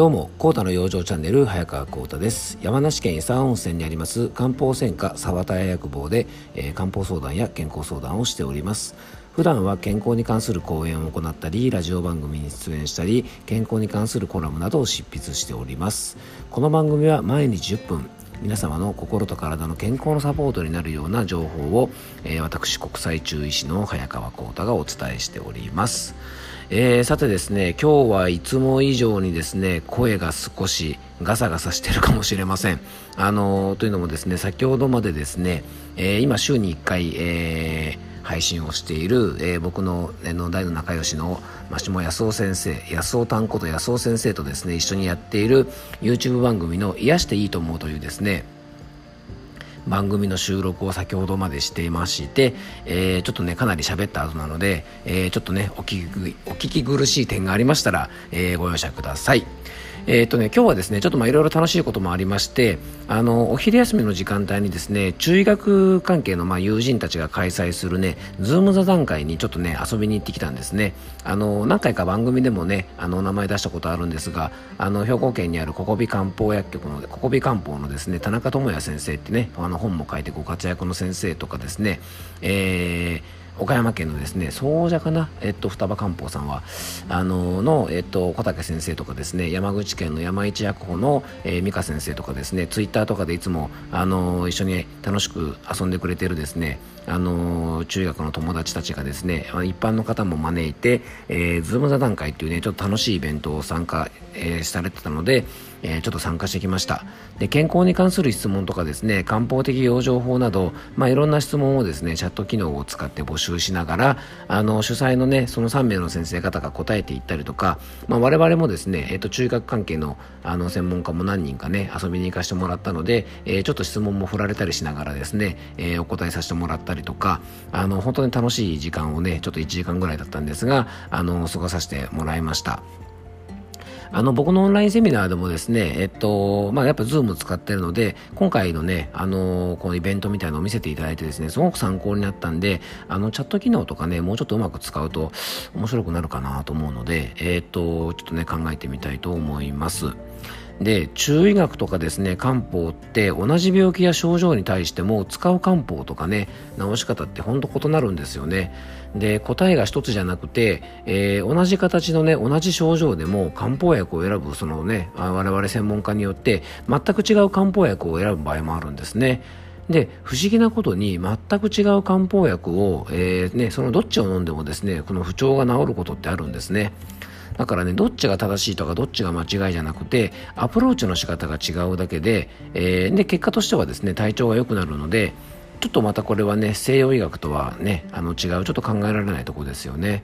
どうも、コータの養生チャンネル、早川コータです。山梨県伊佐温泉にあります漢方専科沢田屋薬房で、えー、漢方相談や健康相談をしております。普段は健康に関する講演を行ったり、ラジオ番組に出演したり、健康に関するコラムなどを執筆しております。この番組は毎日10分、皆様の心と体の健康のサポートになるような情報を、えー、私国際中医師の早川浩太がお伝えしております、えー、さてですね今日はいつも以上にですね声が少しガサガサしてるかもしれません。あのー、というのもですね先ほどまでですね、え今週に1回、え配信をしている、え、僕の、の大の仲良しの下安尾先生安尾丹こと安尾先生とですね一緒にやっている YouTube 番組の「癒していいと思う」というですね番組の収録を先ほどまでしていまして、えー、ちょっとねかなり喋った後なので、えー、ちょっとねお聞きお聞き苦しい点がありましたら、えー、ご容赦ください。えーとね、今日はですねちょっとまあいろいろ楽しいこともありましてあのお昼休みの時間帯にですね中医学関係のまあ友人たちが開催するねズーム座談会にちょっとね遊びに行ってきたんですね。あの何回か番組でもねあの名前出したことあるんですがあの兵庫県にあるココビ漢方薬局のココビ漢方のですね田中智也先生ってねあの本も書いてご活躍の先生とかですね、えー岡山県のですね総社かな、えっと、双葉漢方さんはあのの、えっと、小竹先生とかですね山口県の山一薬庫の、えー、美香先生とかですねツイッターとかでいつもあの一緒に楽しく遊んでくれてるですねあの中学の友達たちがですね一般の方も招いて、えー、ズーム座談会っていうねちょっと楽しいイベントを参加、えー、されてたので、えー、ちょっと参加してきましたで健康に関する質問とかですね漢方的養生法など、まあ、いろんな質問をですねチャット機能を使って募集しながらあの主催のねその3名の先生方が答えていったりとか、まあ、我々もですね、えーと、中学関係のあの専門家も何人かね遊びに行かせてもらったので、えー、ちょっと質問も振られたりしながらですね、えー、お答えさせてもらったりとかあの本当に楽しい時間をねちょっと1時間ぐらいだったんですがあの過ごさせてもらいました。あの、僕のオンラインセミナーでもですね、えっと、まあ、やっぱズーム使ってるので、今回のね、あの、このイベントみたいなのを見せていただいてですね、すごく参考になったんで、あの、チャット機能とかね、もうちょっとうまく使うと面白くなるかなと思うので、えっと、ちょっとね、考えてみたいと思います。で中医学とかですね漢方って同じ病気や症状に対しても使う漢方とかね治し方ってほんと異なるんですよね。で答えが一つじゃなくて、えー、同じ形のね同じ症状でも漢方薬を選ぶそのね我々専門家によって全く違う漢方薬を選ぶ場合もあるんですね。で不思議なことに全く違う漢方薬を、えーね、そのどっちを飲んでもですねこの不調が治ることってあるんですね。だからねどっちが正しいとかどっちが間違いじゃなくてアプローチの仕方が違うだけで,、えー、で結果としてはですね体調が良くなるのでちょっとまたこれはね西洋医学とはねあの違うちょっと考えられないとこですよね。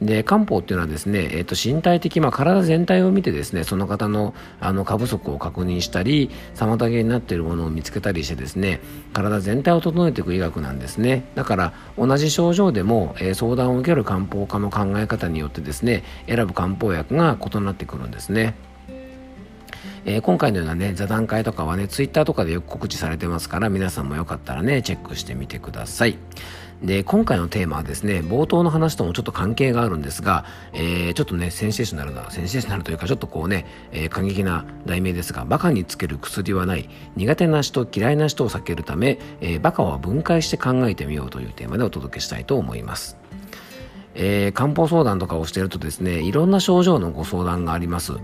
で漢方っていうのはですね、えー、と身体的、まあ、体全体を見てですねその方のあの過不足を確認したり妨げになっているものを見つけたりしてですね体全体を整えていく医学なんですねだから同じ症状でも、えー、相談を受ける漢方科の考え方によってですね選ぶ漢方薬が異なってくるんですね。えー、今回のようなね座談会とかはねツイッターとかでよく告知されてますから皆さんもよかったらねチェックしてみてくださいで今回のテーマはですね冒頭の話ともちょっと関係があるんですが、えー、ちょっとねセンセーショナルなセンセーショナルというかちょっとこうね、えー、過激な題名ですがバカにつける薬はない苦手な人嫌いな人を避けるため、えー、バカは分解して考えてみようというテーマでお届けしたいと思います。えー、漢方相談とかをしているとですねいろんな症状のご相談があります。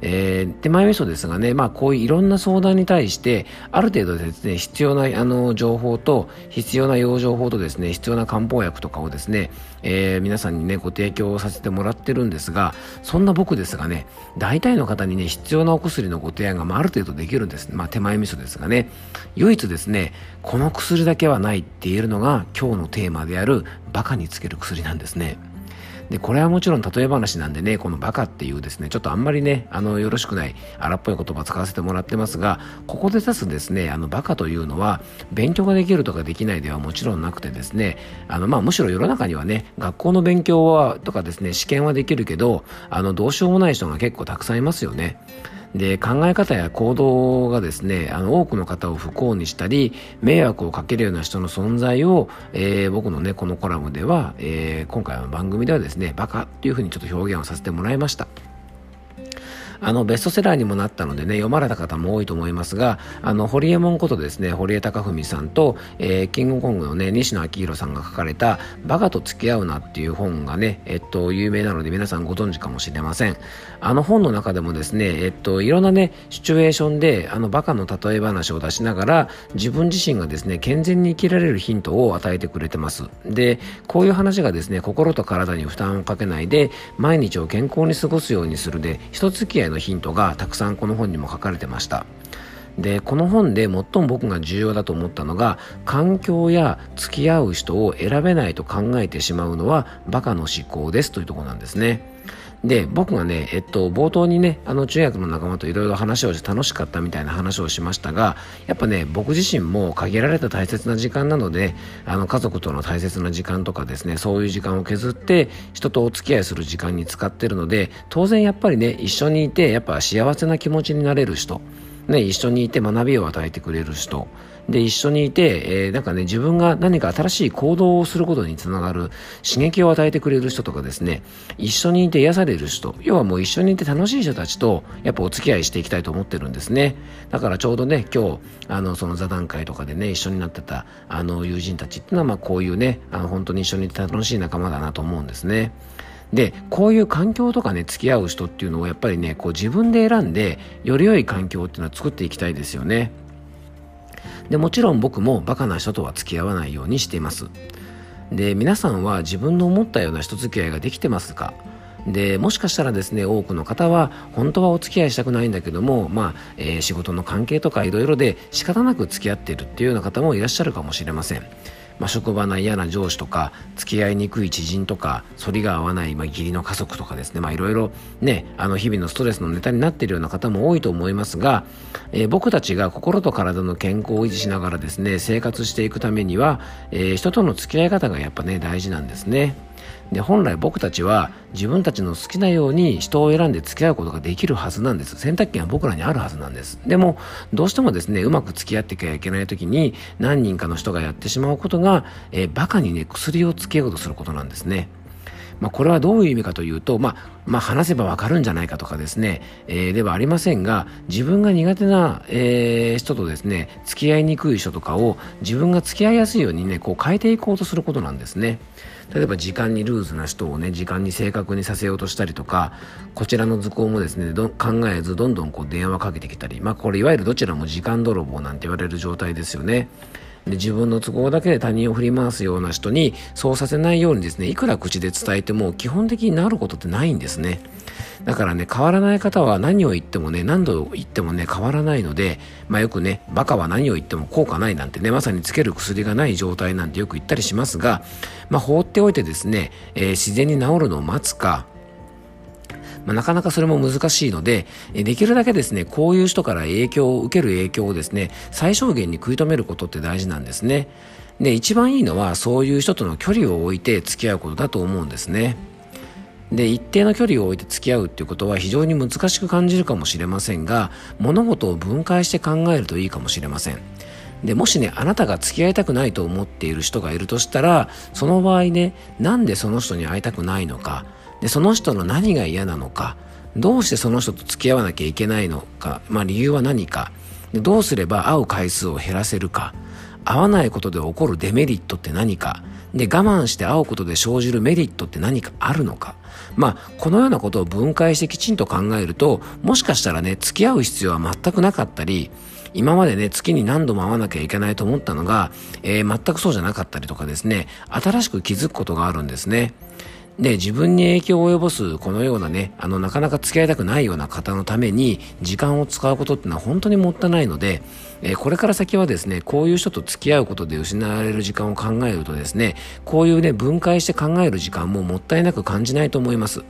えー、手前味噌ですがね、まあ、こういういろんな相談に対してある程度ですね必要なあの情報と必要な養生法とですね必要な漢方薬とかをですね、えー、皆さんにねご提供させてもらってるんですがそんな僕ですがね大体の方にね必要なお薬のご提案が、まあ、ある程度できるんです、まあ、手前味噌ですがね唯一ですねこの薬だけはないって言えるのが今日のテーマであるバカにつける薬なんですね。で、これはもちろん例え話なんでね、このバカっていうですね、ちょっとあんまりね、あの、よろしくない荒っぽい言葉使わせてもらってますが、ここで指すですね、あの、バカというのは、勉強ができるとかできないではもちろんなくてですね、あの、まあ、むしろ世の中にはね、学校の勉強は、とかですね、試験はできるけど、あの、どうしようもない人が結構たくさんいますよね。で考え方や行動がですねあの多くの方を不幸にしたり迷惑をかけるような人の存在を、えー、僕のねこのコラムでは、えー、今回の番組ではですねバカっていうふうにちょっと表現をさせてもらいました。あの、ベストセラーにもなったのでね、読まれた方も多いと思いますが、あの、堀江門ことですね、堀江貴文さんと、えー、キングコングのね、西野昭弘さんが書かれた、バカと付き合うなっていう本がね、えっと、有名なので皆さんご存知かもしれません。あの本の中でもですね、えっと、いろんなね、シチュエーションで、あの、バカの例え話を出しながら、自分自身がですね、健全に生きられるヒントを与えてくれてます。で、こういう話がですね、心と体に負担をかけないで、毎日を健康に過ごすようにするで、人付き合いのヒントがたくさんこの本にも書かれてました。でこの本で最も僕が重要だと思ったのが環境や付き合う人を選べないと考えてしまうのはバカの思考ですというところなんですね。で、僕がね、えっと、冒頭にね、あの、中学の仲間といろいろ話をして楽しかったみたいな話をしましたが、やっぱね、僕自身も限られた大切な時間なので、あの、家族との大切な時間とかですね、そういう時間を削って、人とお付き合いする時間に使ってるので、当然やっぱりね、一緒にいて、やっぱ幸せな気持ちになれる人、ね、一緒にいて学びを与えてくれる人、で、一緒にいて、えー、なんかね、自分が何か新しい行動をすることにつながる刺激を与えてくれる人とかですね、一緒にいて癒される人、要はもう一緒にいて楽しい人たちと、やっぱお付き合いしていきたいと思ってるんですね。だからちょうどね、今日、あの、その座談会とかでね、一緒になってた、あの、友人たちっていうのは、まあこういうね、あの、本当に一緒にいて楽しい仲間だなと思うんですね。でこういう環境とかね付き合う人っていうのをやっぱりねこう自分で選んでより良い環境っていうのは作っていきたいですよねでもちろん僕もバカな人とは付き合わないようにしています。で皆さんは自分の思ったような人付き合いができてますか？でもしかしたらですね多くの方は本当はお付き合いしたくないんだけども、まあえー、仕事の関係とかいろいろで仕方なく付き合っているっていうような方もいらっしゃるかもしれません。まあ、職場の嫌な上司とか付き合いにくい知人とか反りが合わない、まあ、義理の家族とかですね、いろいろねあの日々のストレスのネタになっているような方も多いと思いますが、えー、僕たちが心と体の健康を維持しながらですね生活していくためには、えー、人との付き合い方がやっぱね大事なんですね。で本来僕たちは自分たちの好きなように人を選んで付き合うことができるはずなんです。選択権は僕らにあるはずなんです。でもどうしてもですねうまく付き合っていけばいけない時に何人かの人がやってしまうことが、えー、バカにね薬をつけようとすることなんですね。まあ、これはどういう意味かというと、まあ、まあ、話せばわかるんじゃないかとかですね、えー、ではありませんが、自分が苦手な、えー、人とですね、付き合いにくい人とかを自分が付き合いやすいようにね、こう変えていこうとすることなんですね。例えば時間にルーズな人をね、時間に正確にさせようとしたりとか、こちらの図工もですね、ど考えずどんどんこう電話かけてきたり、まあこれいわゆるどちらも時間泥棒なんて言われる状態ですよね。で自分の都合だけで他人を振り回すような人にそうさせないようにですねいくら口で伝えても基本的になることってないんですね。だからね変わらない方は何を言ってもね何度言ってもね変わらないのでまあよくねバカは何を言っても効果ないなんてねまさにつける薬がない状態なんてよく言ったりしますがまあ放っておいてですね、えー、自然に治るのを待つかまあ、なかなかそれも難しいので、できるだけですね、こういう人から影響を受ける影響をですね、最小限に食い止めることって大事なんですね。で、一番いいのは、そういう人との距離を置いて付き合うことだと思うんですね。で、一定の距離を置いて付き合うっていうことは非常に難しく感じるかもしれませんが、物事を分解して考えるといいかもしれません。で、もしね、あなたが付き合いたくないと思っている人がいるとしたら、その場合ね、なんでその人に会いたくないのか、でその人の何が嫌なのかどうしてその人と付き合わなきゃいけないのか、まあ、理由は何かでどうすれば会う回数を減らせるか会わないことで起こるデメリットって何かで我慢して会うことで生じるメリットって何かあるのかまあこのようなことを分解してきちんと考えるともしかしたらね付き合う必要は全くなかったり今までね、月に何度も会わなきゃいけないと思ったのが、えー、全くそうじゃなかったりとかですね、新しく気づくことがあるんですね。で、自分に影響を及ぼすこのようなね、あの、なかなか付き合いたくないような方のために時間を使うことってのは本当にもったいないので、えー、これから先はですね、こういう人と付き合うことで失われる時間を考えるとですね、こういうね、分解して考える時間ももったいなく感じないと思います。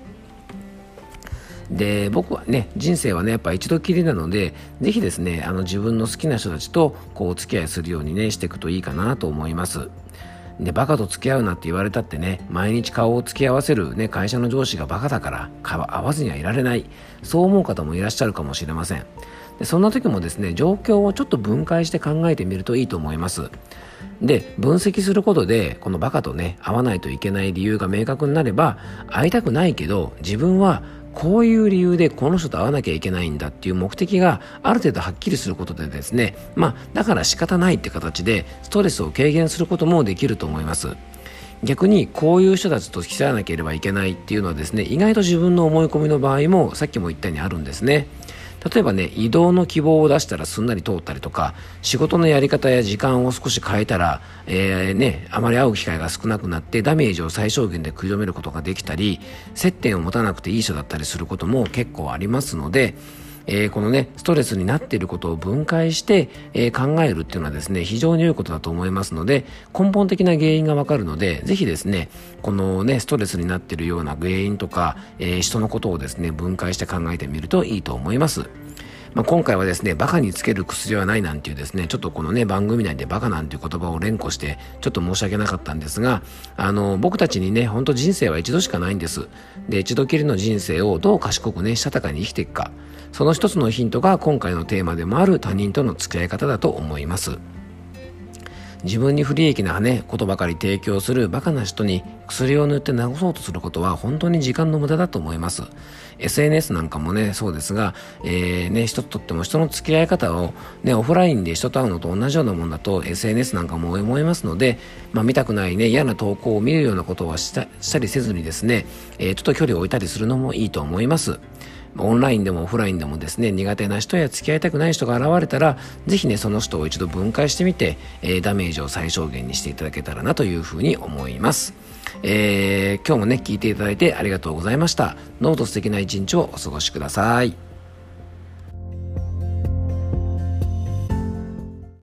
で僕はね人生はねやっぱ一度きりなのでぜひですねあの自分の好きな人たちとこうお付き合いするようにねしていくといいかなと思います。で、バカと付き合うなって言われたってね、毎日顔を付き合わせるね、会社の上司がバカだから、顔合わずにはいられない。そう思う方もいらっしゃるかもしれません。でそんな時もですね、状況をちょっと分解して考えてみるといいと思います。で、分析することで、このバカとね、会わないといけない理由が明確になれば、会いたくないけど、自分はこういう理由でこの人と会わなきゃいけないんだっていう目的がある程度はっきりすることでですねまあだから仕方ないって形でストレスを軽減することもできると思います。逆にこういう人たちと付き合わなければいけないっていうのはですね意外と自分の思い込みの場合もさっきも言ったようにあるんですね。例えばね移動の希望を出したらすんなり通ったりとか仕事のやり方や時間を少し変えたら、えー、ね、あまり会う機会が少なくなってダメージを最小限で食い止めることができたり接点を持たなくていい人だったりすることも結構ありますのでえー、このね、ストレスになっていることを分解して、えー、考えるっていうのはですね、非常に良いことだと思いますので、根本的な原因がわかるので、ぜひですね、このね、ストレスになっているような原因とか、えー、人のことをですね、分解して考えてみるといいと思います。まあ、今回はですね、バカにつける薬はないなんていうですね、ちょっとこのね、番組内でバカなんていう言葉を連呼して、ちょっと申し訳なかったんですが、あの、僕たちにね、ほんと人生は一度しかないんです。で、一度きりの人生をどう賢くね、したたかに生きていくか。その一つのヒントが今回のテーマでもある他人との付き合い方だと思います。自分に不利益なね、ことばかり提供するバカな人に薬を塗って治そうとすることは本当に時間の無駄だと思います。SNS なんかもね、そうですが、えー、ね、人とっても人の付き合い方をね、オフラインで人と会うのと同じようなもんだと SNS なんかも思いますので、まあ見たくないね、嫌な投稿を見るようなことはしたしたりせずにですね、えー、ちょっと距離を置いたりするのもいいと思います。オンラインでもオフラインでもですね、苦手な人や付き合いたくない人が現れたら、ぜひね、その人を一度分解してみて、えー、ダメージを最小限にしていただけたらなというふうに思います。えー、今日もね、聞いていただいてありがとうございました。ノート素敵な一日をお過ごしください。